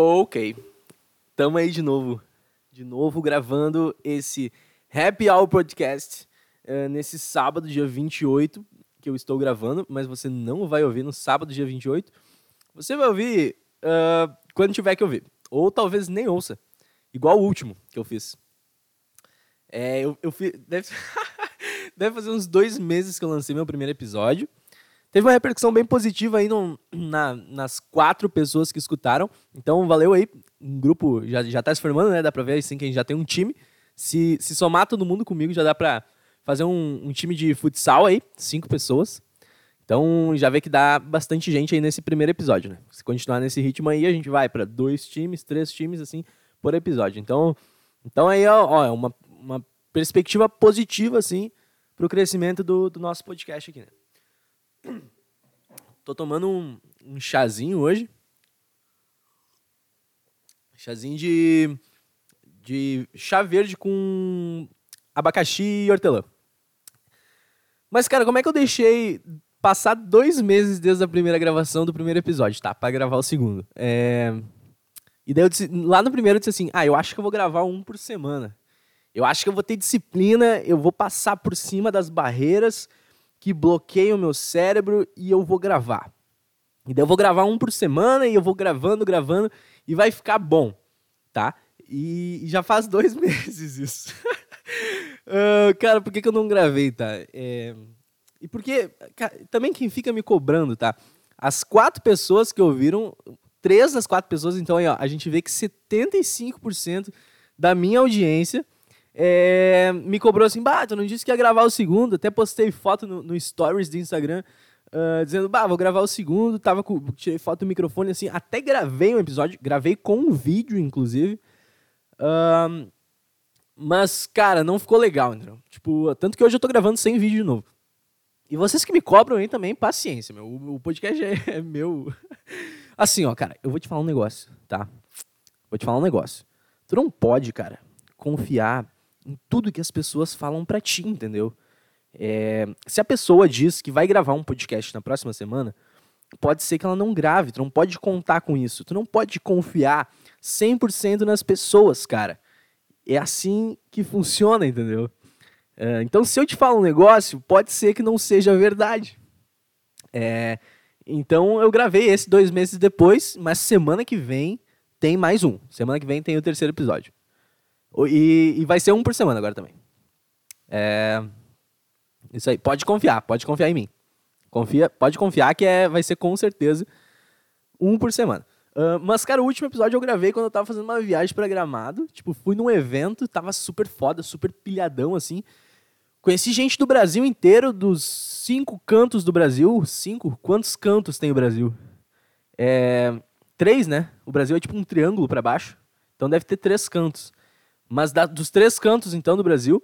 Ok. Tamo aí de novo. De novo gravando esse Happy Hour Podcast eh, nesse sábado, dia 28, que eu estou gravando, mas você não vai ouvir no sábado, dia 28. Você vai ouvir ah, quando tiver que ouvir. Ou talvez nem ouça. Igual o último que eu fiz. É, eu, eu fiz. Deve, deve fazer uns dois meses que eu lancei meu primeiro episódio. Teve uma repercussão bem positiva aí no, na- nas quatro pessoas que escutaram. Então, valeu aí. Um grupo já, já tá se formando, né? Dá pra ver assim que a gente já tem um time. Se, se somar todo mundo comigo, já dá pra fazer um, um time de futsal aí, cinco pessoas. Então, já vê que dá bastante gente aí nesse primeiro episódio, né? Se continuar nesse ritmo aí, a gente vai pra dois times, três times, assim, por episódio. Então, então aí, ó, é uma, uma perspectiva positiva, assim, pro crescimento do, do nosso podcast aqui, né? Tô tomando um, um chazinho hoje. Chazinho de, de chá verde com abacaxi e hortelã. Mas, cara, como é que eu deixei passar dois meses desde a primeira gravação do primeiro episódio, tá? Pra gravar o segundo. É... E daí eu disse, lá no primeiro eu disse assim, ah, eu acho que eu vou gravar um por semana. Eu acho que eu vou ter disciplina, eu vou passar por cima das barreiras que bloqueiam o meu cérebro e eu vou gravar. E daí eu vou gravar um por semana e eu vou gravando, gravando e vai ficar bom, tá? E, já faz dois meses isso. Ah, cara, por que, que eu não gravei, tá? É, E porque, também quem fica me cobrando, tá? As quatro pessoas que ouviram, três das quatro pessoas, então aí, ó, a gente vê que 75% da minha audiência é, me cobrou assim, bah, tu não disse que ia gravar o segundo, até postei foto no, no stories do Instagram, ah, dizendo, bah, vou gravar o segundo, tava com, tirei foto do microfone, assim, até gravei um episódio, gravei com um vídeo, inclusive, Ahn, mas, cara, não ficou legal, entendeu? Tipo, tanto que hoje eu tô gravando sem vídeo de novo. E vocês que me cobram aí também, paciência, meu. O, o podcast é, é meu. Assim, ó, cara, eu vou te falar um negócio, tá? Vou te falar um negócio. Tu não pode, cara, confiar em tudo que as pessoas falam pra ti, entendeu? É, se a pessoa diz que vai gravar um podcast na próxima semana, pode ser que ela não grave. Tu não pode contar com isso. Tu não pode confiar 100% nas pessoas, cara. É assim que funciona, entendeu? É, então, se eu te falo um negócio, pode ser que não seja verdade. É, então, eu gravei esse dois meses depois, mas semana que vem tem mais um. Semana que vem tem o terceiro episódio. E, e vai ser um por semana agora também. É, isso aí. Pode confiar, pode confiar em mim. Confia, pode confiar que é, vai ser com certeza um por semana. Ah, mas, cara, o último episódio eu gravei quando eu tava fazendo uma viagem pra Gramado. Tipo, fui num evento, tava super foda, super pilhadão, assim. Conheci gente do Brasil inteiro, dos cinco cantos do Brasil. Cinco? Quantos cantos tem o Brasil? É, três, né? O Brasil é tipo um triângulo pra baixo. Então deve ter três cantos. Mas da- dos três cantos, então, do Brasil.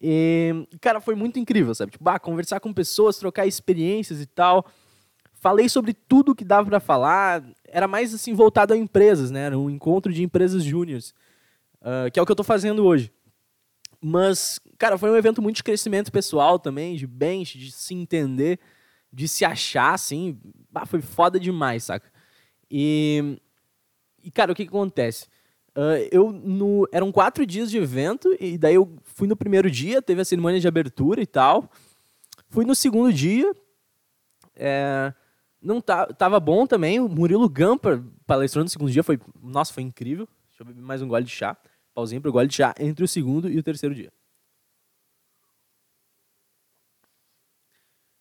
E, cara, foi muito incrível, sabe? Tipo, conversar com pessoas, trocar experiências e tal. Falei sobre tudo que dava pra falar. Era mais, assim, voltado a empresas, né? Era um encontro de empresas júniores. ah, que é o que eu tô fazendo hoje. Mas, cara, foi um evento muito de crescimento pessoal também, de bench, de se entender, de se achar, assim. Bah, foi foda demais, saca? E, e cara, o que, que acontece? Ah, eu no, eram quatro dias de evento, e daí eu fui no primeiro dia, teve a cerimônia de abertura e tal. Fui no segundo dia. é, não tá, tava bom também. O Murilo Gamper palestrou no segundo dia. Foi, nossa, foi incrível. Deixa eu beber mais um gole de chá. Pauzinho pro gole de chá entre o segundo e o terceiro dia.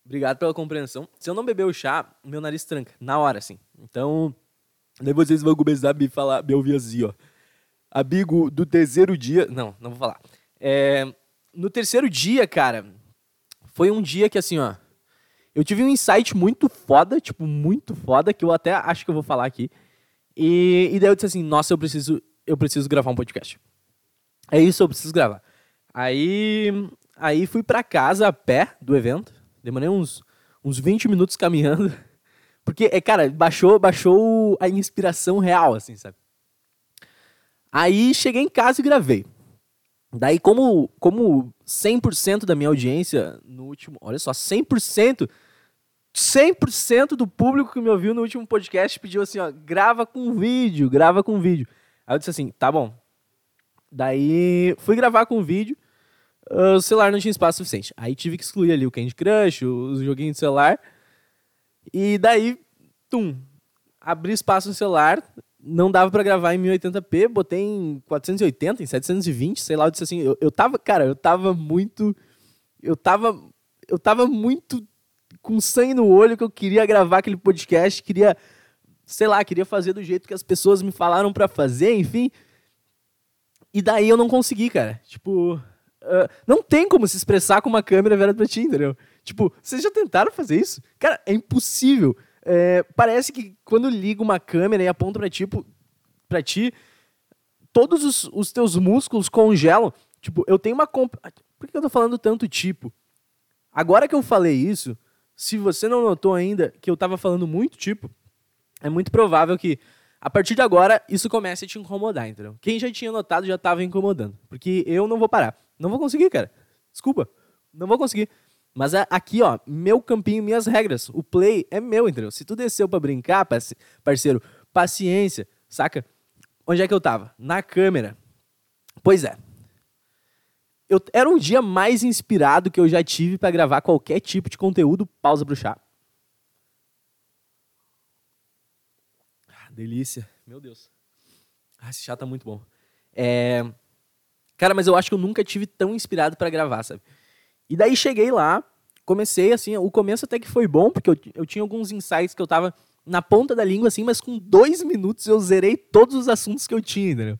Obrigado pela compreensão. Se eu não beber o chá, meu nariz tranca. Na hora, assim. Então, daí vocês vão começar a me falar, me ouvir assim, ó. Amigo do terceiro dia. Não, não vou falar. É, no terceiro dia, cara, foi um dia que assim, ó. Eu tive um insight muito foda, tipo, muito foda, que eu até acho que eu vou falar aqui. E, e daí eu disse assim, nossa, eu preciso, eu preciso gravar um podcast. É isso, eu preciso gravar. Aí, aí fui pra casa a pé do evento. Demorei uns, uns 20 minutos caminhando. Porque, é, cara, baixou, baixou a inspiração real, assim, sabe? Aí cheguei em casa e gravei. Daí, como, como 100% da minha audiência no último. Olha só, 100% 100% do público que me ouviu no último podcast pediu assim, ó, grava com vídeo, grava com vídeo. Aí eu disse assim, tá bom. Daí fui gravar com vídeo, uh, o celular não tinha espaço suficiente. Aí tive que excluir ali o Candy Crush, os joguinhos de celular. E daí, tum, abri espaço no celular, não dava para gravar em 1080p, botei em 480, em 720, sei lá, eu disse assim, eu, eu tava, cara, eu tava muito eu tava eu tava muito com sangue no olho que eu queria gravar aquele podcast, queria sei lá, queria fazer do jeito que as pessoas me falaram para fazer, enfim. E daí eu não consegui, cara. Tipo, uh, não tem como se expressar com uma câmera virada pra ti, entendeu? Tipo, vocês já tentaram fazer isso? Cara, é impossível. É, parece que quando liga uma câmera e aponta pra, tipo, pra ti, todos os, os teus músculos congelam. Tipo, eu tenho uma. Comp... Por que eu tô falando tanto tipo? Agora que eu falei isso, se você não notou ainda que eu tava falando muito tipo, é muito provável que a partir de agora isso comece a te incomodar, entendeu? Quem já tinha notado já tava incomodando. Porque eu não vou parar. Não vou conseguir, cara. Desculpa. Não vou conseguir. Mas aqui, ó, meu campinho, minhas regras. O play é meu, entendeu? Se tu desceu para brincar, parceiro, paciência, saca? Onde é que eu tava? Na câmera. Pois é. Eu, era um dia mais inspirado que eu já tive para gravar qualquer tipo de conteúdo. Pausa pro chá. Ah, delícia. Meu Deus. Ah, esse chá tá muito bom. É... Cara, mas eu acho que eu nunca tive tão inspirado para gravar, sabe? E daí cheguei lá, comecei assim, o começo até que foi bom, porque eu, eu tinha alguns insights que eu tava na ponta da língua, assim, mas com dois minutos eu zerei todos os assuntos que eu tinha, entendeu?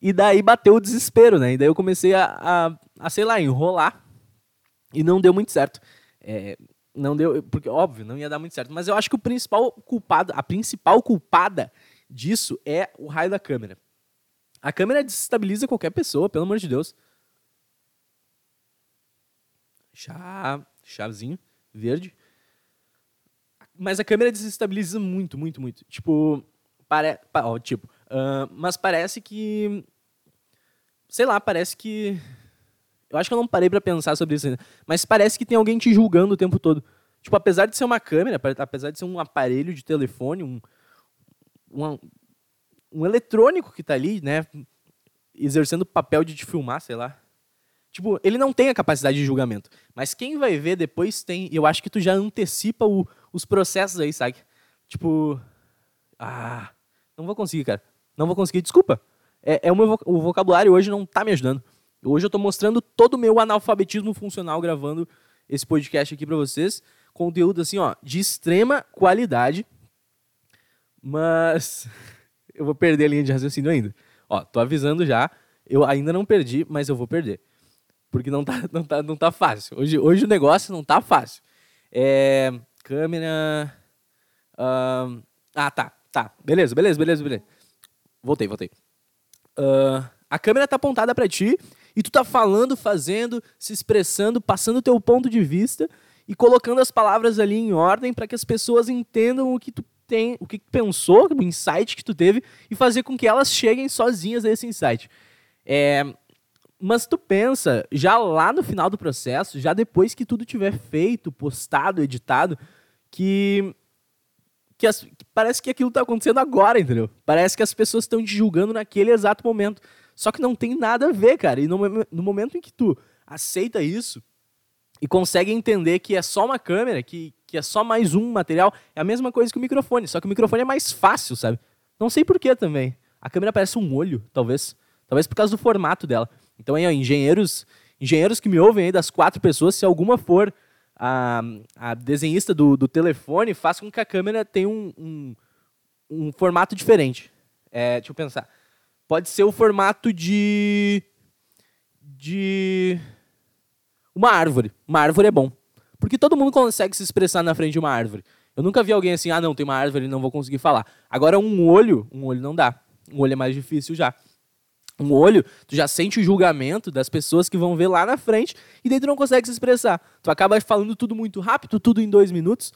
E daí bateu o desespero, né? E daí eu comecei a, a, a sei lá, enrolar. E não deu muito certo. É, não deu, porque óbvio, não ia dar muito certo. Mas eu acho que o principal culpado, a principal culpada disso é o raio da câmera. A câmera desestabiliza qualquer pessoa, pelo amor de Deus. Chá, chazinho, verde. Mas a câmera desestabiliza muito, muito, muito. Tipo, pare... Tipo, uh, mas parece que sei lá, parece que eu acho que eu não parei para pensar sobre isso ainda, mas parece que tem alguém te julgando o tempo todo. Tipo, apesar de ser uma câmera, apesar de ser um aparelho de telefone, um, um, um eletrônico que tá ali, né, exercendo o papel de te filmar, sei lá. Tipo, ele não tem a capacidade de julgamento. Mas quem vai ver depois tem. Eu acho que tu já antecipa o, os processos aí, sabe? Tipo. Ah. Não vou conseguir, cara. Não vou conseguir. Desculpa. É, é o meu o vocabulário hoje não tá me ajudando. Hoje eu tô mostrando todo o meu analfabetismo funcional gravando esse podcast aqui para vocês. Conteúdo assim, ó, de extrema qualidade. Mas eu vou perder a linha de raciocínio ainda. Ó, tô avisando já. Eu ainda não perdi, mas eu vou perder porque não tá, não tá, não tá fácil. Hoje, hoje o negócio não tá fácil. É, câmera. Uh, ah, tá, tá. Beleza, beleza, beleza, beleza. Voltei, voltei. Uh, a câmera tá apontada para ti e tu tá falando, fazendo, se expressando, passando o teu ponto de vista e colocando as palavras ali em ordem para que as pessoas entendam o que tu tem, o que tu pensou, o insight que tu teve e fazer com que elas cheguem sozinhas a esse insight. É, mas tu pensa, já lá no final do processo, já depois que tudo tiver feito, postado, editado, que, que, as, que parece que aquilo está acontecendo agora, entendeu? Parece que as pessoas estão te julgando naquele exato momento. Só que não tem nada a ver, cara. E no, no momento em que tu aceita isso e consegue entender que é só uma câmera, que, que é só mais um material, é a mesma coisa que o microfone, só que o microfone é mais fácil, sabe? Não sei porquê também. A câmera parece um olho, talvez. Talvez por causa do formato dela. Então, aí, ó, engenheiros, engenheiros que me ouvem aí das quatro pessoas, se alguma for a, a desenhista do, do telefone, faça com que a câmera tenha um, um, um formato diferente. É, deixa eu pensar. Pode ser o formato de. de. Uma árvore. Uma árvore é bom. Porque todo mundo consegue se expressar na frente de uma árvore. Eu nunca vi alguém assim, ah, não, tem uma árvore não vou conseguir falar. Agora, um olho, um olho não dá. Um olho é mais difícil já um olho, tu já sente o julgamento das pessoas que vão ver lá na frente e daí tu não consegue se expressar. Tu acaba falando tudo muito rápido, tudo em dois minutos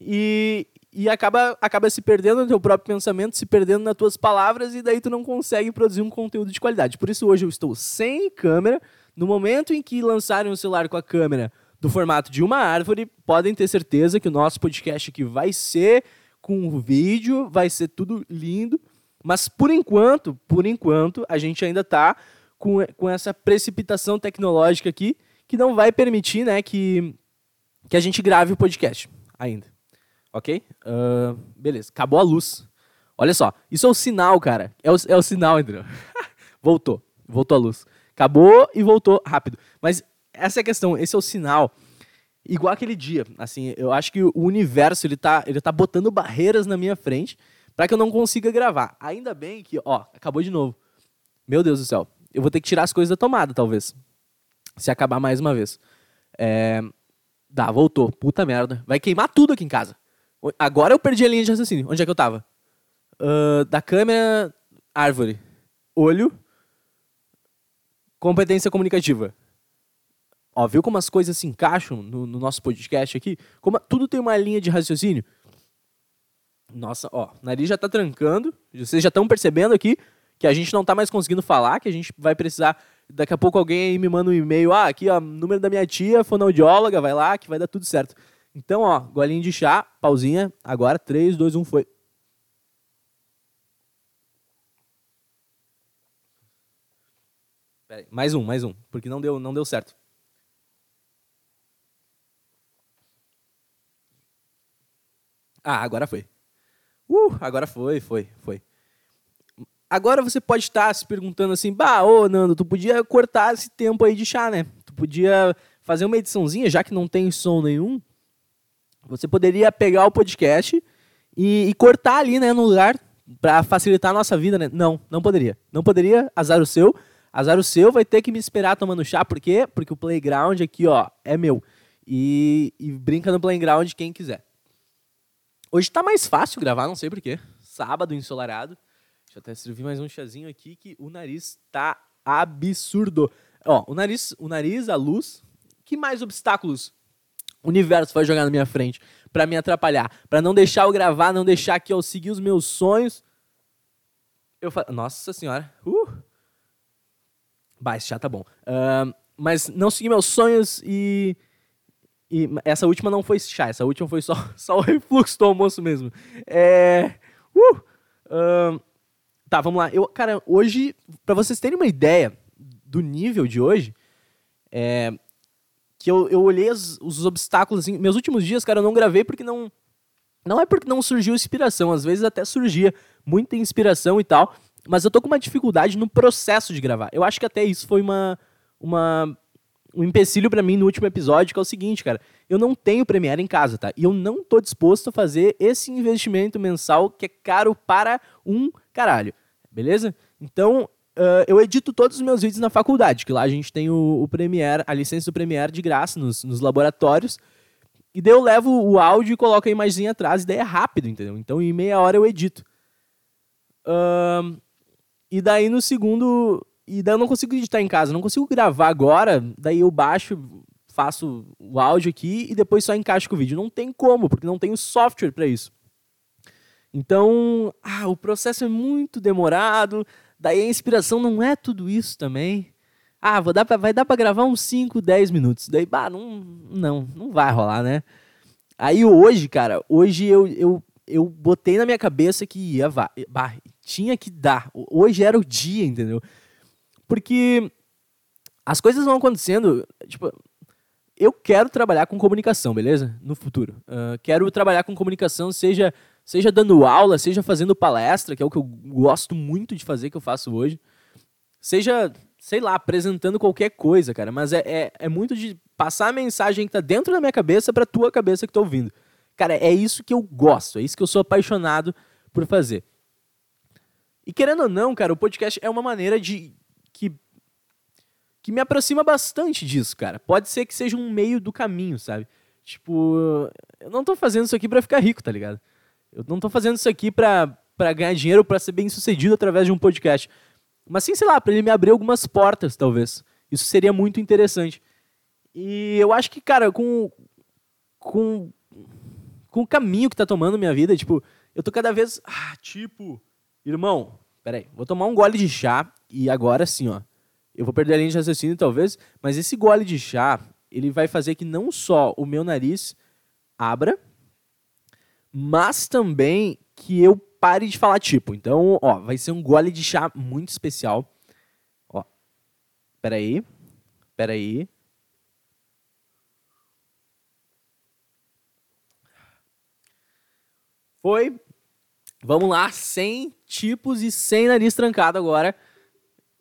e, e acaba, acaba se perdendo no teu próprio pensamento, se perdendo nas tuas palavras e daí tu não consegue produzir um conteúdo de qualidade. Por isso hoje eu estou sem câmera. No momento em que lançarem o celular com a câmera do formato de uma árvore, podem ter certeza que o nosso podcast aqui vai ser com vídeo, vai ser tudo lindo. Mas por enquanto, por enquanto, a gente ainda está com, com essa precipitação tecnológica aqui que não vai permitir né, que, que a gente grave o podcast ainda. Ok? Uh, beleza. Acabou a luz. Olha só. Isso é o sinal, cara. É o, é o sinal, entendeu? voltou. Voltou a luz. Acabou e voltou rápido. Mas essa é a questão. Esse é o sinal. Igual aquele dia. Assim, eu acho que o universo ele tá, ele tá botando barreiras na minha frente para que eu não consiga gravar. Ainda bem que, ó, acabou de novo. Meu Deus do céu. Eu vou ter que tirar as coisas da tomada, talvez. Se acabar mais uma vez. É... Dá, voltou. Puta merda. Vai queimar tudo aqui em casa. Agora eu perdi a linha de raciocínio. Onde é que eu tava? Uh, da câmera, árvore. Olho. Competência comunicativa. Ó, viu como as coisas se encaixam no, no nosso podcast aqui? Como tudo tem uma linha de raciocínio. Nossa, ó, o nariz já tá trancando. Vocês já estão percebendo aqui que a gente não tá mais conseguindo falar, que a gente vai precisar. Daqui a pouco alguém aí me manda um e-mail. Ah, aqui, ó, número da minha tia, fonoaudióloga, vai lá que vai dar tudo certo. Então, ó, golinho de chá, pausinha. Agora, 3, 2, 1, foi. Mais um, mais um, porque não deu, não deu certo. Ah, agora foi. Uh, agora foi, foi, foi. Agora você pode estar se perguntando assim, bah, ô Nando, tu podia cortar esse tempo aí de chá, né? Tu podia fazer uma ediçãozinha, já que não tem som nenhum. Você poderia pegar o podcast e, e cortar ali, né, no lugar, para facilitar a nossa vida, né? Não, não poderia. Não poderia, azar o seu. Azar o seu, vai ter que me esperar tomando chá, por quê? Porque o playground aqui, ó, é meu. E, e brinca no playground quem quiser. Hoje tá mais fácil gravar, não sei porquê. Sábado, ensolarado. Deixa eu até servir mais um chazinho aqui que o nariz tá absurdo. Ó, o nariz, o nariz, a luz. Que mais obstáculos o universo vai jogar na minha frente para me atrapalhar, para não deixar eu gravar, não deixar que eu seguir os meus sonhos? Eu falo, nossa senhora, uh! Bah, esse chá tá bom. Uh, mas não seguir meus sonhos e e essa última não foi chá, essa última foi só, só o refluxo do almoço mesmo. É. Uh, uh, tá, vamos lá. Eu, cara, hoje, para vocês terem uma ideia do nível de hoje, é, que eu, eu olhei os, os obstáculos, assim, meus últimos dias, cara, eu não gravei porque não. Não é porque não surgiu inspiração, às vezes até surgia muita inspiração e tal, mas eu tô com uma dificuldade no processo de gravar. Eu acho que até isso foi uma, uma um empecilho para mim no último episódio, que é o seguinte, cara. Eu não tenho Premiere em casa, tá? E eu não tô disposto a fazer esse investimento mensal que é caro para um caralho. Beleza? Então, uh, eu edito todos os meus vídeos na faculdade, que lá a gente tem o, o Premiere, a licença do Premiere de graça nos, nos laboratórios. E daí eu levo o áudio e coloco a imagem atrás, e daí é rápido, entendeu? Então em meia hora eu edito. Uh, e daí no segundo e daí eu não consigo editar em casa, não consigo gravar agora, daí eu baixo, faço o áudio aqui e depois só encaixo com o vídeo. Não tem como, porque não tenho software para isso. Então, ah, o processo é muito demorado, daí a inspiração não é tudo isso também. Ah, vou dar pra, vai dar para gravar uns 5, 10 minutos. Daí, bah, não, não, não vai rolar, né? Aí hoje, cara, hoje eu, eu, eu botei na minha cabeça que ia, bah, tinha que dar. Hoje era o dia, entendeu? Porque as coisas vão acontecendo, tipo, eu quero trabalhar com comunicação, beleza? No futuro. Uh, quero trabalhar com comunicação, seja, seja dando aula, seja fazendo palestra, que é o que eu gosto muito de fazer, que eu faço hoje. Seja, sei lá, apresentando qualquer coisa, cara. Mas é, é, é muito de passar a mensagem que tá dentro da minha cabeça pra tua cabeça que tá ouvindo. Cara, é isso que eu gosto, é isso que eu sou apaixonado por fazer. E querendo ou não, cara, o podcast é uma maneira de, que que me aproxima bastante disso, cara. Pode ser que seja um meio do caminho, sabe? Tipo, eu não tô fazendo isso aqui para ficar rico, tá ligado? Eu não tô fazendo isso aqui pra, pra ganhar dinheiro, para ser bem sucedido através de um podcast. Mas sim, sei lá, pra ele me abrir algumas portas, talvez. Isso seria muito interessante. E eu acho que, cara, com, com, com o caminho que tá tomando minha vida, tipo, eu tô cada vez. Ah, tipo, irmão, peraí, vou tomar um gole de chá e agora sim, ó. Eu vou perder a linha de raciocínio talvez, mas esse gole de chá, ele vai fazer que não só o meu nariz abra, mas também que eu pare de falar tipo. Então, ó, vai ser um gole de chá muito especial. Ó, peraí, peraí. Foi. Vamos lá, 100 tipos e sem nariz trancado agora.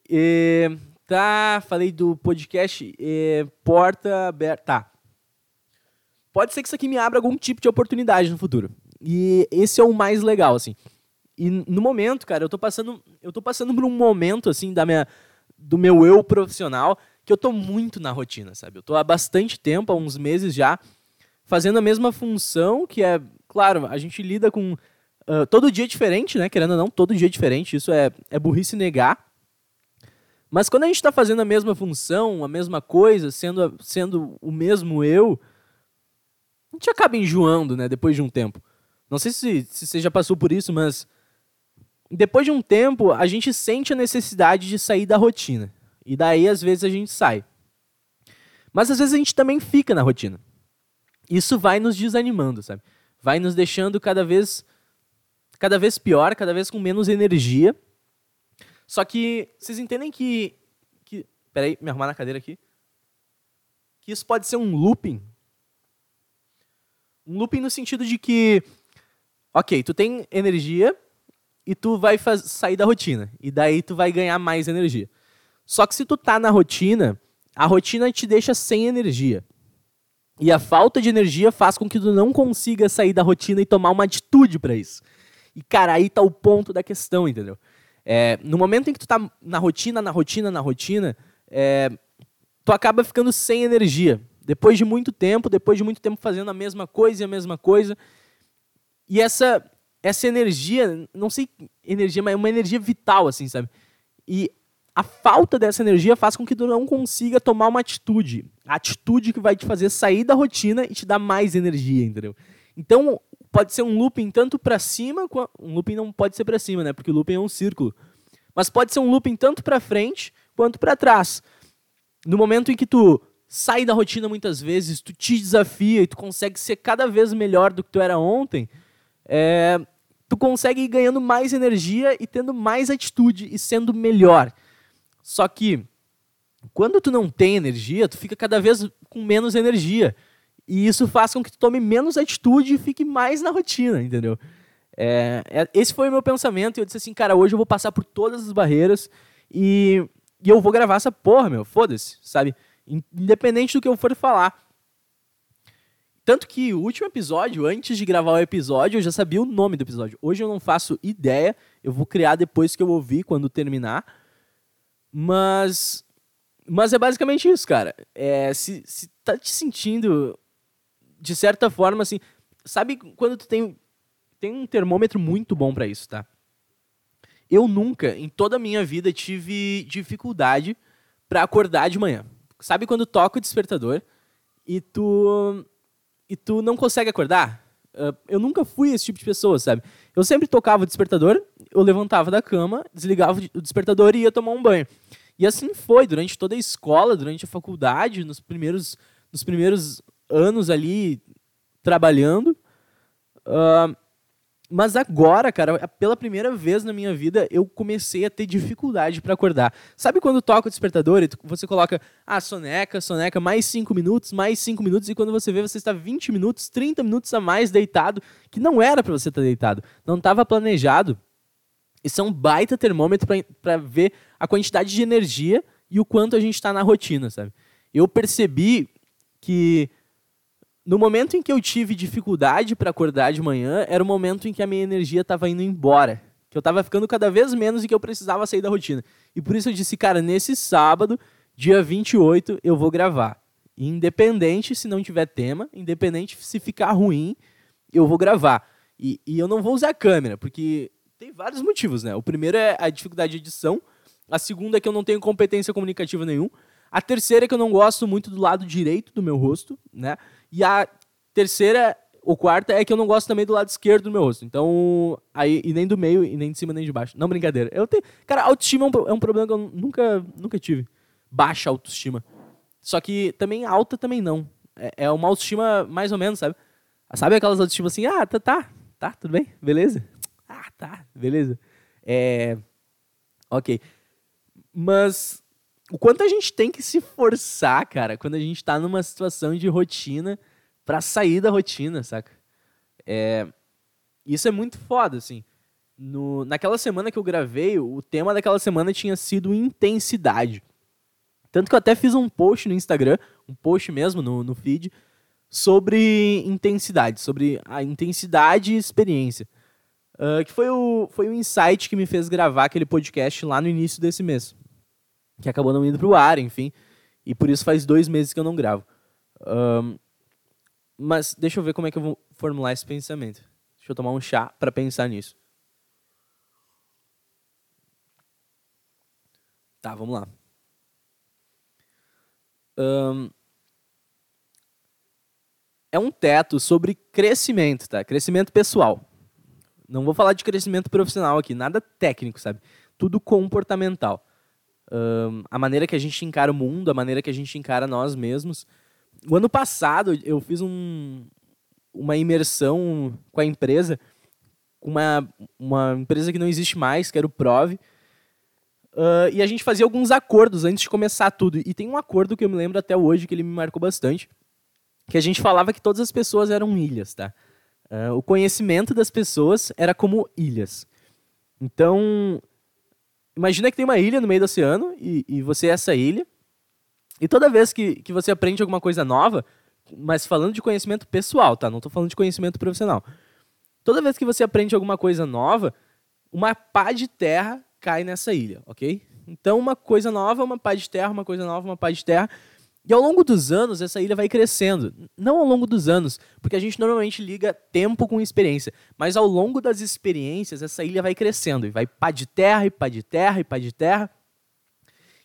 E, tá, falei do podcast e, Porta Aberta. Tá. Pode ser que isso aqui me abra algum tipo de oportunidade no futuro. E esse é o mais legal, assim. E no momento, cara, eu tô passando, eu tô passando por um momento, assim, da minha, do meu eu profissional, que eu tô muito na rotina, sabe? Eu tô há bastante tempo, há uns meses já, fazendo a mesma função, que é, claro, a gente lida com Uh, todo dia é diferente, né? Querendo ou não, todo dia é diferente. Isso é, é burrice negar. Mas quando a gente está fazendo a mesma função, a mesma coisa, sendo, sendo o mesmo eu, a gente acaba enjoando, né? Depois de um tempo. Não sei se, se você já passou por isso, mas depois de um tempo, a gente sente a necessidade de sair da rotina. E daí, às vezes, a gente sai. Mas às vezes a gente também fica na rotina. Isso vai nos desanimando, sabe? Vai nos deixando cada vez cada vez pior, cada vez com menos energia. Só que vocês entendem que. que peraí, me arrumar na cadeira aqui. Que isso pode ser um looping. Um looping no sentido de que. Ok, tu tem energia e tu vai sair da rotina. E daí tu vai ganhar mais energia. Só que se tu tá na rotina, a rotina te deixa sem energia. E a falta de energia faz com que tu não consiga sair da rotina e tomar uma atitude para isso. E, cara, aí tá o ponto da questão, entendeu? É, no momento em que tu tá na rotina, na rotina, na rotina, é, tu acaba ficando sem energia. Depois de muito tempo, depois de muito tempo fazendo a mesma coisa e a mesma coisa. E essa, essa energia, não sei energia, mas é uma energia vital, assim, sabe? E a falta dessa energia faz com que tu não consiga tomar uma atitude. A atitude que vai te fazer sair da rotina e te dar mais energia, entendeu? Então, pode ser um looping tanto para cima, um looping não pode ser para cima, né? Porque o looping é um círculo. Mas pode ser um looping tanto para frente quanto para trás. No momento em que tu sai da rotina muitas vezes, tu te desafia e tu consegue ser cada vez melhor do que tu era ontem, é, tu consegue ir ganhando mais energia e tendo mais atitude e sendo melhor. Só que quando tu não tem energia, tu fica cada vez com menos energia. E isso faz com que tu tome menos atitude e fique mais na rotina, entendeu? É, é, esse foi o meu pensamento. E eu disse assim, cara, hoje eu vou passar por todas as barreiras e, e eu vou gravar essa porra, meu. Foda-se, sabe? Independente do que eu for falar. Tanto que o último episódio, antes de gravar o episódio, eu já sabia o nome do episódio. Hoje eu não faço ideia. Eu vou criar depois que eu ouvir, quando terminar. Mas. Mas é basicamente isso, cara. É, se, se tá te sentindo de certa forma, assim, sabe quando tu tem tem um termômetro muito bom para isso, tá? Eu nunca, em toda a minha vida, tive dificuldade para acordar de manhã. Sabe quando toca o despertador e tu e tu não consegue acordar? Uh, eu nunca fui esse tipo de pessoa, sabe? Eu sempre tocava o despertador, eu levantava da cama, desligava o despertador e ia tomar um banho. E assim foi durante toda a escola, durante a faculdade, nos primeiros, nos primeiros anos ali trabalhando. Uh, mas agora, cara, pela primeira vez na minha vida, eu comecei a ter dificuldade para acordar. Sabe quando toca o despertador e você coloca, ah, soneca, soneca, mais 5 minutos, mais 5 minutos, e quando você vê, você está 20 minutos, 30 minutos a mais deitado, que não era para você estar tá deitado, não estava planejado. Isso é um baita termômetro para ver a quantidade de energia e o quanto a gente está na rotina, sabe? Eu percebi que no momento em que eu tive dificuldade para acordar de manhã, era o momento em que a minha energia estava indo embora. Que eu estava ficando cada vez menos e que eu precisava sair da rotina. E por isso eu disse, cara, nesse sábado, dia 28, eu vou gravar. Independente se não tiver tema, independente se ficar ruim, eu vou gravar. E, e eu não vou usar a câmera, porque tem vários motivos, né? O primeiro é a dificuldade de edição. A segunda é que eu não tenho competência comunicativa nenhum. A terceira é que eu não gosto muito do lado direito do meu rosto, né? E a terceira ou quarta é que eu não gosto também do lado esquerdo do meu rosto. Então, aí, e nem do meio, e nem de cima, nem de baixo. Não, brincadeira. Eu tenho. Cara, autoestima é um, é um problema que eu nunca, nunca tive. Baixa autoestima. Só que também alta também não. É, é uma autoestima mais ou menos, sabe? Sabe aquelas autoestimas assim, ah, tá, tá, tá, tudo bem, beleza? Ah, tá, beleza. É. Ok. Mas o quanto a gente tem que se forçar, cara, quando a gente tá numa situação de rotina para sair da rotina, saca? É, isso é muito foda, assim. No, naquela semana que eu gravei, o tema daquela semana tinha sido intensidade. Tanto que eu até fiz um post no Instagram, um post mesmo no, no feed, sobre intensidade, sobre a intensidade e experiência. Uh, que foi o, foi o insight que me fez gravar aquele podcast lá no início desse mês que acabou não indo pro ar, enfim. E por isso faz dois meses que eu não gravo. Um, mas deixa eu ver como é que eu vou formular esse pensamento. Deixa eu tomar um chá para pensar nisso. Tá, vamos lá. Um, é um teto sobre crescimento, tá? Crescimento pessoal. Não vou falar de crescimento profissional aqui, nada técnico, sabe? Tudo comportamental a maneira que a gente encara o mundo, a maneira que a gente encara nós mesmos. O ano passado eu fiz um, uma imersão com a empresa, com uma, uma empresa que não existe mais, que era o Prove. Uh, e a gente fazia alguns acordos antes de começar tudo. E tem um acordo que eu me lembro até hoje, que ele me marcou bastante, que a gente falava que todas as pessoas eram ilhas, tá? Uh, o conhecimento das pessoas era como ilhas. Então, imagina que tem uma ilha no meio do oceano e, e você é essa ilha. E toda vez que, que você aprende alguma coisa nova, mas falando de conhecimento pessoal, tá? Não estou falando de conhecimento profissional. Toda vez que você aprende alguma coisa nova, uma pá de terra cai nessa ilha, ok? Então, uma coisa nova, uma pá de terra, uma coisa nova, uma pá de terra. E ao longo dos anos, essa ilha vai crescendo. Não ao longo dos anos, porque a gente normalmente liga tempo com experiência. Mas ao longo das experiências, essa ilha vai crescendo. E vai pá de terra, e pá de terra, e pá de terra.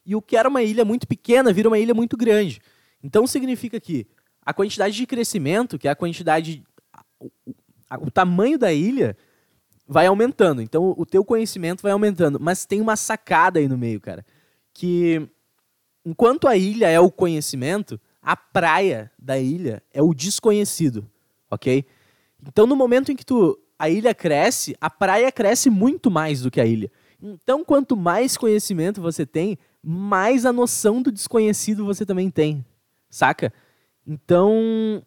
E o que era uma ilha muito pequena vira uma ilha muito grande. Então significa que a quantidade de crescimento, que é a quantidade. O, tamanho da ilha vai aumentando. Então o teu conhecimento vai aumentando. Mas tem uma sacada aí no meio, cara. Que Enquanto a ilha é o conhecimento, a praia da ilha é o desconhecido, ok? Então, no momento em que tu, a ilha cresce, a praia cresce muito mais do que a ilha. Então, quanto mais conhecimento você tem, mais a noção do desconhecido você também tem, saca? Então,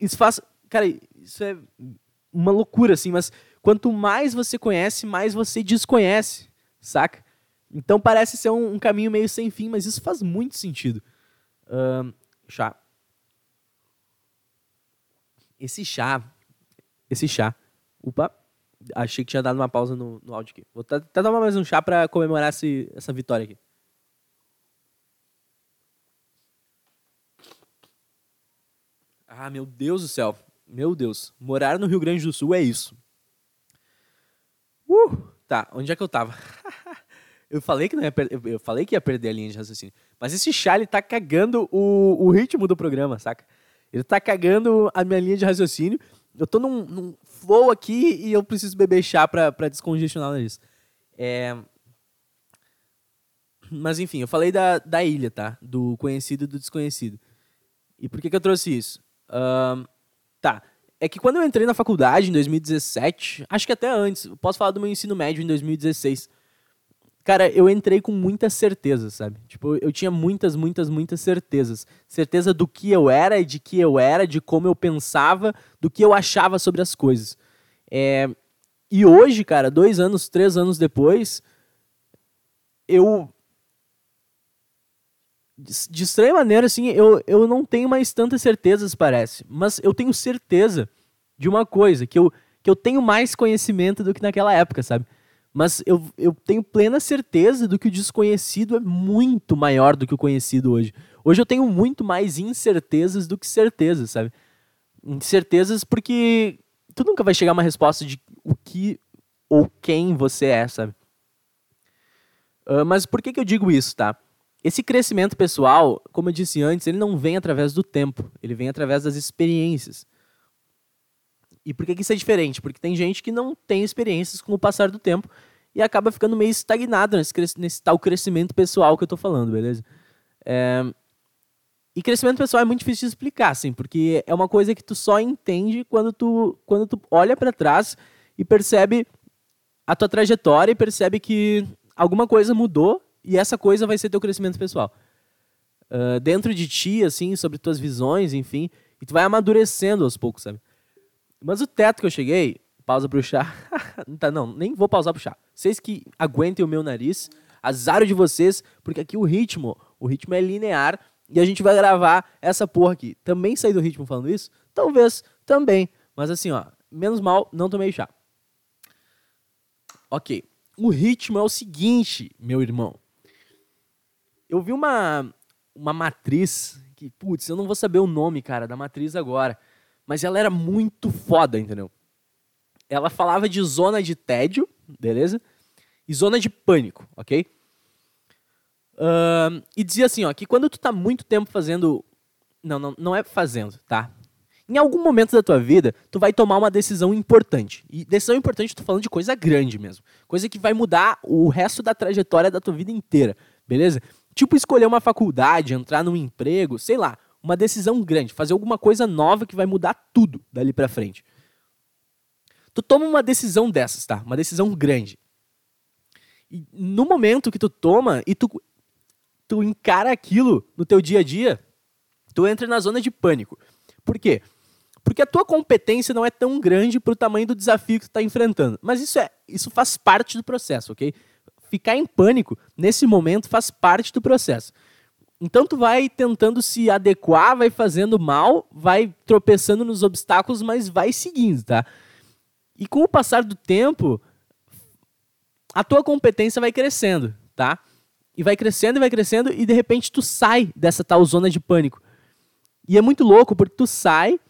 isso faz. Cara, isso é uma loucura, assim, mas quanto mais você conhece, mais você desconhece, saca? Então parece ser um, um, caminho meio sem fim, mas isso faz muito sentido. Chá. Esse chá. Esse chá. Opa. Achei que tinha dado uma pausa no, no áudio aqui. Vou até tomar mais um chá para comemorar esse, essa vitória aqui. Ah, meu Deus do céu. Meu Deus. Morar no Rio Grande do Sul é isso. Uh, tá, onde é que eu tava? Eu falei que não ia eu falei que ia perder a linha de raciocínio. Mas esse chá, ele tá cagando o, o ritmo do programa, saca? Ele tá cagando a minha linha de raciocínio. Eu tô num, num flow aqui e eu preciso beber chá pra, pra descongestionar o nariz. É... Mas enfim, eu falei da, da ilha, tá? Do conhecido e do desconhecido. E por que, que eu trouxe isso? Uh, tá. É que quando eu entrei na faculdade em 2017, acho que até antes, posso falar do meu ensino médio em 2016 Cara, eu entrei com muita certeza, sabe? Tipo, eu tinha muitas, muitas, muitas certezas. Certeza do que eu era de que eu era, de como eu pensava, do que eu achava sobre as coisas. É... E hoje, cara, dois anos, três anos depois, eu. De estranha maneira, assim, eu, eu não tenho mais tantas certezas, parece. Mas eu tenho certeza de uma coisa, que eu, que eu tenho mais conhecimento do que naquela época, sabe? Mas eu, eu tenho plena certeza do que o desconhecido é muito maior do que o conhecido hoje. Hoje eu tenho muito mais incertezas do que certezas, sabe? Incertezas porque tu nunca vai chegar a uma resposta de o que ou quem você é, sabe? Uh, mas por que, que eu digo isso, tá? Esse crescimento pessoal, como eu disse antes, ele não vem através do tempo, ele vem através das experiências. E por que, que isso é diferente? Porque tem gente que não tem experiências com o passar do tempo e acaba ficando meio estagnado nesse, nesse tal crescimento pessoal que eu tô falando, beleza? É... E crescimento pessoal é muito difícil de explicar, assim, porque é uma coisa que tu só entende quando tu, quando tu olha para trás e percebe a tua trajetória e percebe que alguma coisa mudou e essa coisa vai ser teu crescimento pessoal. Uh, dentro de ti, assim, sobre tuas visões, enfim, e tu vai amadurecendo aos poucos, sabe? Mas o teto que eu cheguei, pausa pro chá. tá, não, nem vou pausar pro chá. Vocês que aguentem o meu nariz, azar de vocês, porque aqui o ritmo, o ritmo é linear e a gente vai gravar essa porra aqui. Também saí do ritmo falando isso? Talvez, também. Mas assim, ó, menos mal, não tomei chá. Ok. O ritmo é o seguinte, meu irmão. Eu vi uma, uma matriz que, putz, eu não vou saber o nome, cara, da matriz agora. Mas ela era muito foda, entendeu? Ela falava de zona de tédio, beleza? E zona de pânico, ok? Uh, e dizia assim, ó, que quando tu tá muito tempo fazendo. Não, não, não é fazendo, tá? Em algum momento da tua vida, tu vai tomar uma decisão importante. E decisão importante, tô falando de coisa grande mesmo. Coisa que vai mudar o resto da trajetória da tua vida inteira, beleza? Tipo escolher uma faculdade, entrar num emprego, sei lá, uma decisão grande, fazer alguma coisa nova que vai mudar tudo dali para frente. Tu toma uma decisão dessas, tá? Uma decisão grande. E no momento que tu toma e tu tu encara aquilo no teu dia a dia, tu entra na zona de pânico. Por quê? Porque a tua competência não é tão grande para o tamanho do desafio que tu está enfrentando. Mas isso, é, isso faz parte do processo, ok? Ficar em pânico nesse momento faz parte do processo. Então tu vai tentando se adequar, vai fazendo mal, vai tropeçando nos obstáculos, mas vai seguindo, tá? E com o passar do tempo, a tua competência vai crescendo, tá? E vai crescendo e vai crescendo e de repente tu sai dessa tal zona de pânico. E é muito louco porque tu sai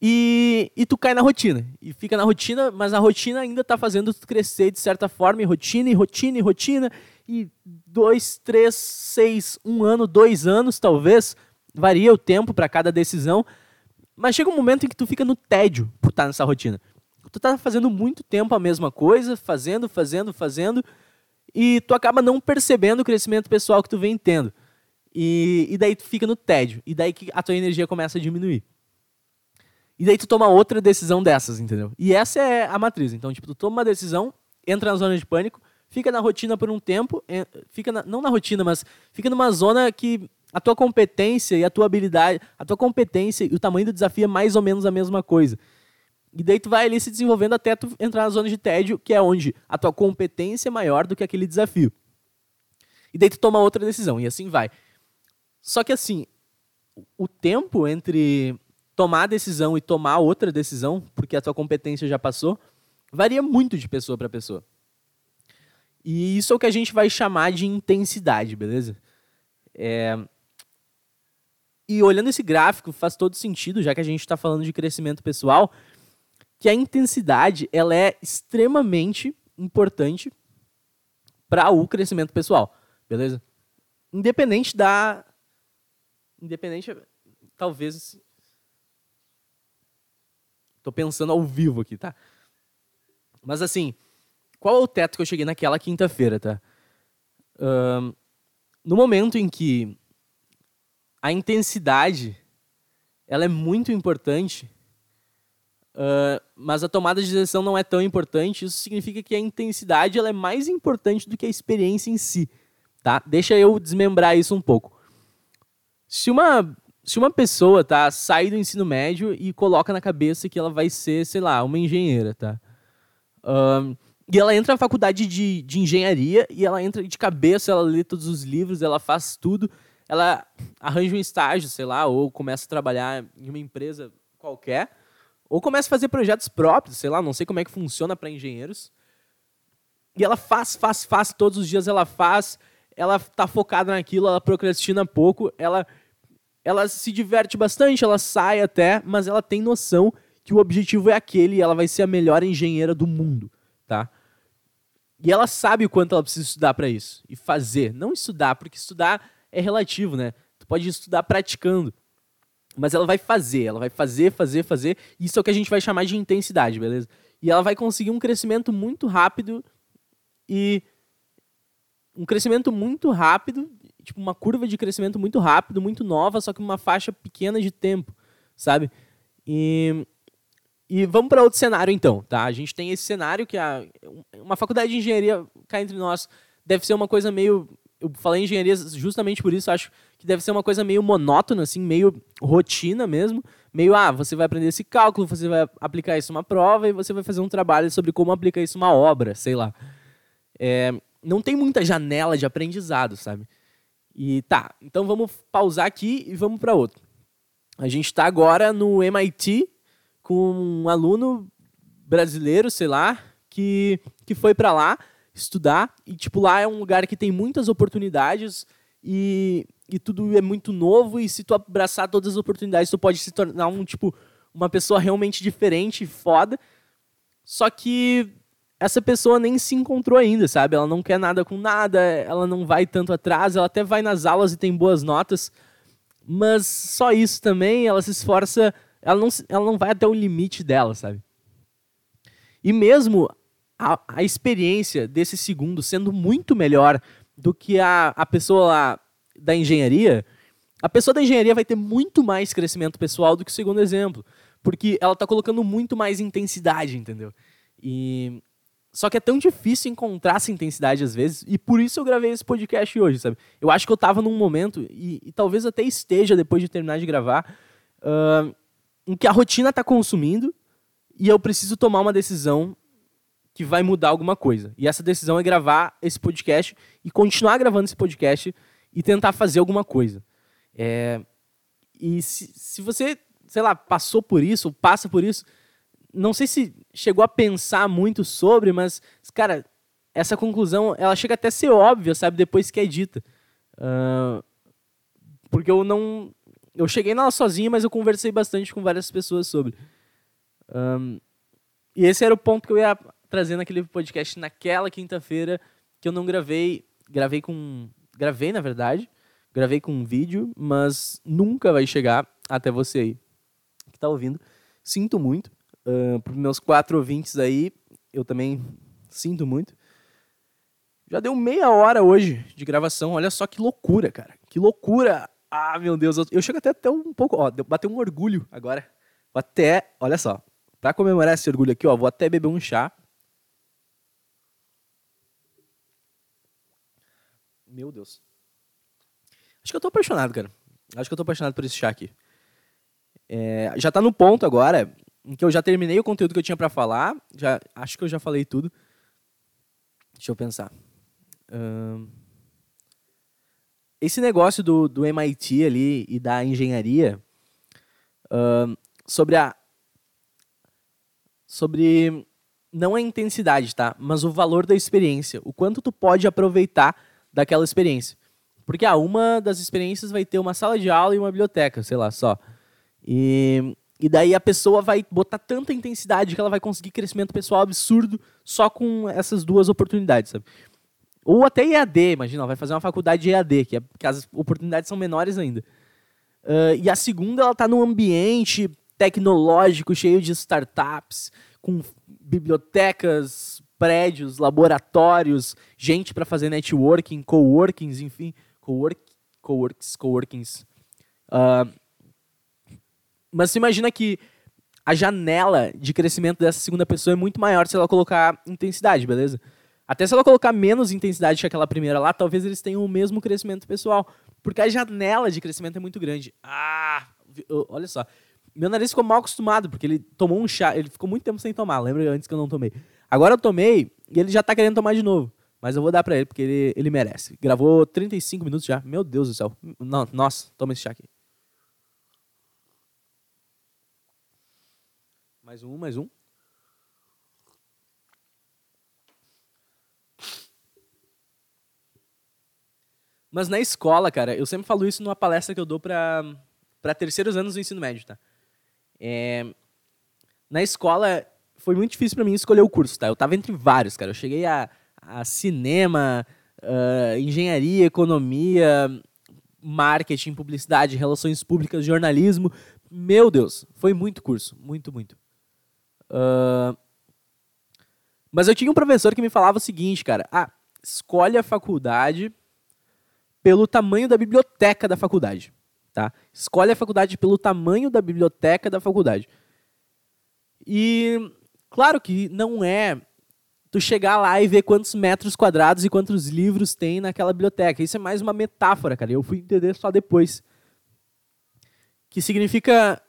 e, e tu cai na rotina. E fica na rotina, mas a rotina ainda tá fazendo tu crescer de certa forma, e rotina, e rotina, e rotina. E dois, três, seis, um ano, dois anos talvez, varia o tempo para cada decisão. Mas chega um momento em que tu fica no tédio por estar tá nessa rotina. Tu tá fazendo muito tempo a mesma coisa, fazendo, fazendo, fazendo e tu acaba não percebendo o crescimento pessoal que tu vem tendo. E, e daí tu fica no tédio. E daí que a tua energia começa a diminuir. E daí tu toma outra decisão dessas, entendeu? E essa é a matriz. Então, tipo, tu toma uma decisão, entra na zona de pânico, fica na rotina por um tempo, fica na, não na rotina, mas fica numa zona que a tua competência e a tua habilidade, a tua competência e o tamanho do desafio é mais ou menos a mesma coisa. E daí tu vai ali se desenvolvendo até tu entrar na zona de tédio, que é onde a tua competência é maior do que aquele desafio. E daí tu toma outra decisão, e assim vai. Só que assim, o tempo entre tomar a decisão e tomar outra decisão, porque a tua competência já passou, varia muito de pessoa para pessoa. E isso é o que a gente vai chamar de intensidade, beleza? É... E olhando esse gráfico, faz todo sentido, já que a gente está falando de crescimento pessoal, que a intensidade ela é extremamente importante para o crescimento pessoal, beleza? Independente da independente talvez tô pensando ao vivo aqui, tá? Mas assim, qual é o teto que eu cheguei naquela quinta-feira, tá? Um, no momento em que a intensidade ela é muito importante Uh, mas a tomada de decisão não é tão importante. Isso significa que a intensidade ela é mais importante do que a experiência em si. Tá? Deixa eu desmembrar isso um pouco. Se uma, se uma pessoa tá, sai do ensino médio e coloca na cabeça que ela vai ser, sei lá, uma engenheira, tá? Uh, e ela entra na faculdade de, de engenharia e ela entra de cabeça, ela lê todos os livros, ela faz tudo, ela arranja um estágio, sei lá, ou começa a trabalhar em uma empresa qualquer ou começa a fazer projetos próprios, sei lá, não sei como é que funciona para engenheiros. E ela faz, faz, faz, todos os dias ela faz, ela tá focada naquilo, ela procrastina pouco, ela, ela se diverte bastante, ela sai até, mas ela tem noção que o objetivo é aquele e ela vai ser a melhor engenheira do mundo, tá? E ela sabe o quanto ela precisa estudar para isso e fazer, não estudar, porque estudar é relativo, né? Tu pode estudar praticando. Mas ela vai fazer, ela vai fazer, fazer, fazer. Isso é o que a gente vai chamar de intensidade, beleza? E ela vai conseguir um crescimento muito rápido e um crescimento muito rápido tipo, uma curva de crescimento muito rápido, muito nova, só que uma faixa pequena de tempo, sabe? E, e vamos para outro cenário então, tá? A gente tem esse cenário que a, uma faculdade de engenharia cá entre nós deve ser uma coisa meio eu falei engenharia justamente por isso, acho que deve ser uma coisa meio monótona, assim, meio rotina mesmo. Meio, ah, você vai aprender esse cálculo, você vai aplicar isso numa prova e você vai fazer um trabalho sobre como aplicar isso numa obra, sei lá. É, não tem muita janela de aprendizado, sabe? E tá, então vamos pausar aqui e vamos para outro. A gente está agora no MIT com um aluno brasileiro, sei lá, que, que foi para lá estudar. E, tipo, lá é um lugar que tem muitas oportunidades e, e tudo é muito novo. E se tu abraçar todas as oportunidades, tu pode se tornar um, tipo, uma pessoa realmente diferente, foda. Só que essa pessoa nem se encontrou ainda, sabe? Ela não quer nada com nada, ela não vai tanto atrás, ela até vai nas aulas e tem boas notas, mas só isso também, ela se esforça, ela não, ela não vai até o limite dela, sabe? E mesmo a, a experiência desse segundo sendo muito melhor do que a, a pessoa lá da engenharia, a pessoa da engenharia vai ter muito mais crescimento pessoal do que o segundo exemplo. Porque ela está colocando muito mais intensidade, entendeu? E. Só que é tão difícil encontrar essa intensidade às vezes, e por isso eu gravei esse podcast hoje, sabe? Eu acho que eu estava num momento, e, e, talvez até esteja depois de terminar de gravar, uh, em que a rotina está consumindo e eu preciso tomar uma decisão que vai mudar alguma coisa. E essa decisão é gravar esse podcast e continuar gravando esse podcast e tentar fazer alguma coisa. É... E se, se você, sei lá, passou por isso, ou passa por isso, não sei se chegou a pensar muito sobre, mas, cara, essa conclusão, ela chega até a ser óbvia, sabe, depois que é dita. Uh... porque eu não... Eu cheguei nela sozinho, mas eu conversei bastante com várias pessoas sobre. Um... e esse era o ponto que eu ia trazendo aquele podcast naquela quinta-feira que eu não gravei. Gravei com. Gravei, na verdade. Gravei com um vídeo, mas nunca vai chegar até você aí que está ouvindo. Sinto muito. Uh, para os meus quatro ouvintes aí, eu também sinto muito. Já deu meia hora hoje de gravação. Olha só que loucura, cara. Que loucura. Ah, meu Deus. Eu chego até, até um pouco. Ó, bateu um orgulho agora. Vou até. Olha só. Para comemorar esse orgulho aqui, ó, vou até beber um chá. Meu Deus. Acho que eu tô apaixonado, cara. Acho que eu tô apaixonado por esse chá aqui. É, já tá no ponto agora em que eu já terminei o conteúdo que eu tinha para falar. Já, acho que eu já falei tudo. Deixa eu pensar. Esse negócio do, do MIT ali e da engenharia sobre a sobre não a intensidade, tá? Mas o valor da experiência, o quanto tu pode aproveitar daquela experiência. Porque ah, uma das experiências vai ter uma sala de aula e uma biblioteca, sei lá, só. E, e daí a pessoa vai botar tanta intensidade que ela vai conseguir crescimento pessoal absurdo só com essas duas oportunidades, sabe? Ou até EAD, imagina, vai fazer uma faculdade de EAD, que, é, que as oportunidades são menores ainda. Uh, e a segunda, ela está num ambiente tecnológico, cheio de startups, com bibliotecas prédios, laboratórios, gente para fazer networking, coworkings, enfim, cowork, coworks, coworkings. Uh, mas você imagina que a janela de crescimento dessa segunda pessoa é muito maior se ela colocar intensidade, beleza? Até se ela colocar menos intensidade que aquela primeira lá, talvez eles tenham o mesmo crescimento pessoal. Porque a janela de crescimento é muito grande. Ah, olha só. Meu nariz ficou mal acostumado, porque ele tomou um chá. Ele ficou muito tempo sem tomar. Lembra antes que eu não tomei? Agora eu tomei e ele já tá querendo tomar de novo. Mas eu vou dar pra ele, porque ele, ele merece. Gravou 35 minutos já. Meu Deus do céu. Não, nossa, toma esse chá aqui. Mais um, mais um. Mas na escola, cara, eu sempre falo isso numa palestra que eu dou para terceiros anos do ensino médio, tá? É, na escola, foi muito difícil para mim escolher o curso, tá? Eu tava entre vários, cara. Eu cheguei a, a cinema, uh, engenharia, economia, marketing, publicidade, relações públicas, jornalismo. Meu Deus, foi muito curso, muito, muito. Uh, mas eu tinha um professor que me falava o seguinte, cara. Ah, escolhe a faculdade pelo tamanho da biblioteca da faculdade, tá? Escolhe a faculdade pelo tamanho da biblioteca da faculdade. E claro que não é tu chegar lá e ver quantos metros quadrados e quantos livros tem naquela biblioteca. Isso é mais uma metáfora, cara. Eu fui entender só depois. Que significa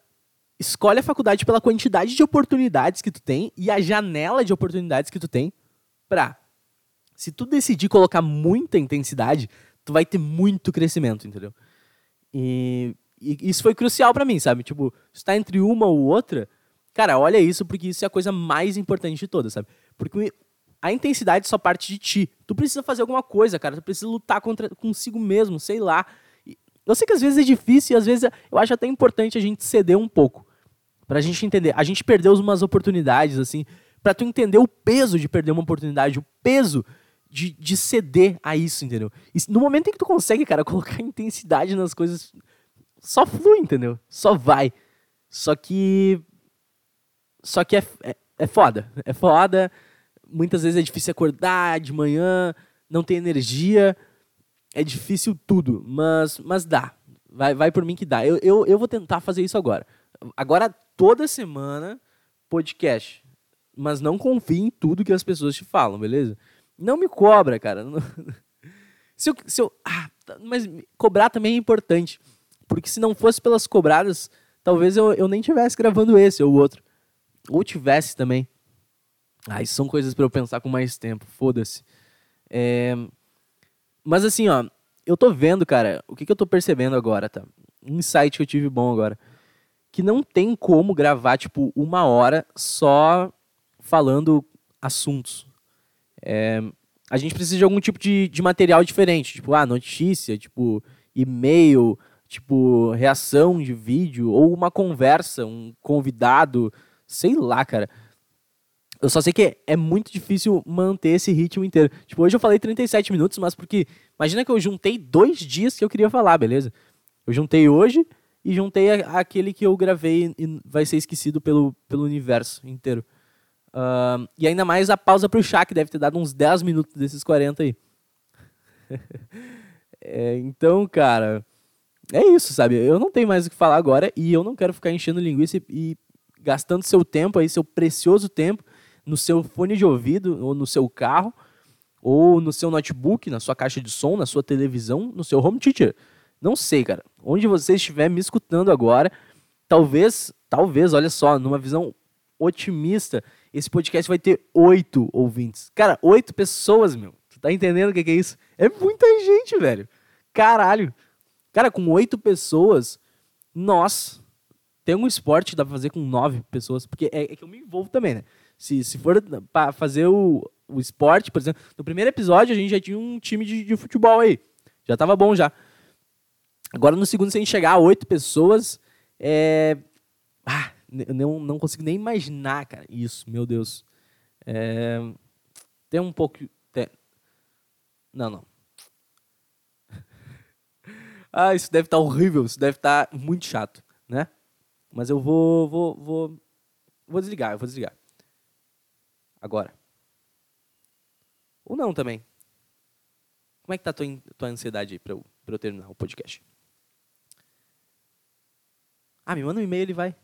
escolhe a faculdade pela quantidade de oportunidades que tu tem e a janela de oportunidades que tu tem pra se tu decidir colocar muita intensidade, tu vai ter muito crescimento, entendeu? E, e isso foi crucial para mim, sabe? Tipo, está entre uma ou outra, cara, olha isso porque isso é a coisa mais importante de todas, sabe? Porque a intensidade só parte de ti. Tu precisa fazer alguma coisa, cara. Tu precisa lutar contra, consigo mesmo, sei lá. Eu sei que às vezes é difícil e às vezes eu acho até importante a gente ceder um pouco. Pra gente entender. A gente perdeu umas oportunidades, assim. Pra tu entender o peso de perder uma oportunidade, o peso de, de ceder a isso, entendeu? E no momento em que tu consegue, cara, colocar intensidade nas coisas, só flui, entendeu? Só vai. Só que. Só que é, é, é foda. É foda muitas vezes é difícil acordar de manhã, não tem energia, é difícil tudo, mas, mas dá. Vai, vai por mim que dá. Eu, eu, eu vou tentar fazer isso agora. Agora, toda semana, podcast. Mas não confie em tudo que as pessoas te falam, beleza? Não me cobra, cara. se eu, se eu, ah, tá, mas cobrar também é importante. Porque se não fosse pelas cobradas, talvez eu, eu nem tivesse gravando esse ou outro. Ou tivesse também. Ah, isso são coisas para eu pensar com mais tempo, foda-se. É... Mas assim, ó, eu tô vendo, cara, o que, que eu tô percebendo agora, tá? Um insight que eu tive bom agora. Que não tem como gravar, tipo, uma hora só falando assuntos. É... A gente precisa de algum tipo de, de material diferente, tipo, ah, notícia, tipo, e-mail, tipo, reação de vídeo, ou uma conversa, um convidado, sei lá, cara. Eu só sei que é muito difícil manter esse ritmo inteiro. Tipo, hoje eu falei 37 minutos, mas porque. Imagina que eu juntei dois dias que eu queria falar, beleza? Eu juntei hoje e juntei aquele que eu gravei e vai ser esquecido pelo, pelo universo inteiro. Uh, e ainda mais a pausa pro chá, que deve ter dado uns 10 minutos desses 40 aí. é, então, cara, é isso, sabe? Eu não tenho mais o que falar agora e eu não quero ficar enchendo linguiça e, e gastando seu tempo aí, seu precioso tempo no seu fone de ouvido, ou no seu carro, ou no seu notebook, na sua caixa de som, na sua televisão, no seu home theater. Não sei, cara. Onde você estiver me escutando agora, talvez, talvez, olha só, numa visão otimista, esse podcast vai ter oito ouvintes. Cara, oito pessoas, meu. Tu tá entendendo o que, que é isso? É muita gente, velho. Caralho. Cara, com oito pessoas, nós tem um esporte que dá pra fazer com nove pessoas, porque é, é que eu me envolvo também, né? Se, se for para fazer o, o esporte, por exemplo, no primeiro episódio a gente já tinha um time de, de futebol aí. Já tava bom já. Agora no segundo, se a gente chegar a oito pessoas, é. Ah, não, não consigo nem imaginar, cara. Isso, meu Deus. É... Tem um pouco. Tem... Não, não. ah, isso deve estar tá horrível. Isso deve estar tá muito chato, né? Mas eu vou, vou, vou, vou desligar. Eu vou desligar agora. Ou não também. Como é que tá a tua, tua ansiedade aí para eu, pra eu terminar o podcast? Ah, me manda um e-mail, ele vai.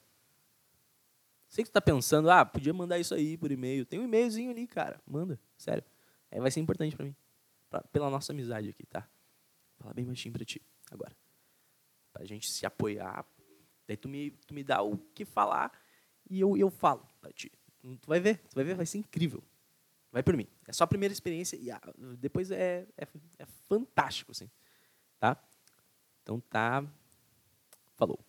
Sei que tu tá pensando, ah, podia mandar isso aí por e-mail. Tem um e-mailzinho ali, cara. Manda, sério. É, vai ser importante para mim. Pra, pela nossa amizade aqui, tá? Falar bem baixinho pra ti, agora. Pra gente se apoiar. Daí tu me, tu me dá o que falar e eu, eu falo pra ti. Tu vai ver, tu vai ver, vai ser incrível. Vai por mim. É só a primeira experiência e ah, depois é, é, é fantástico, assim. Tá? Então tá. Falou.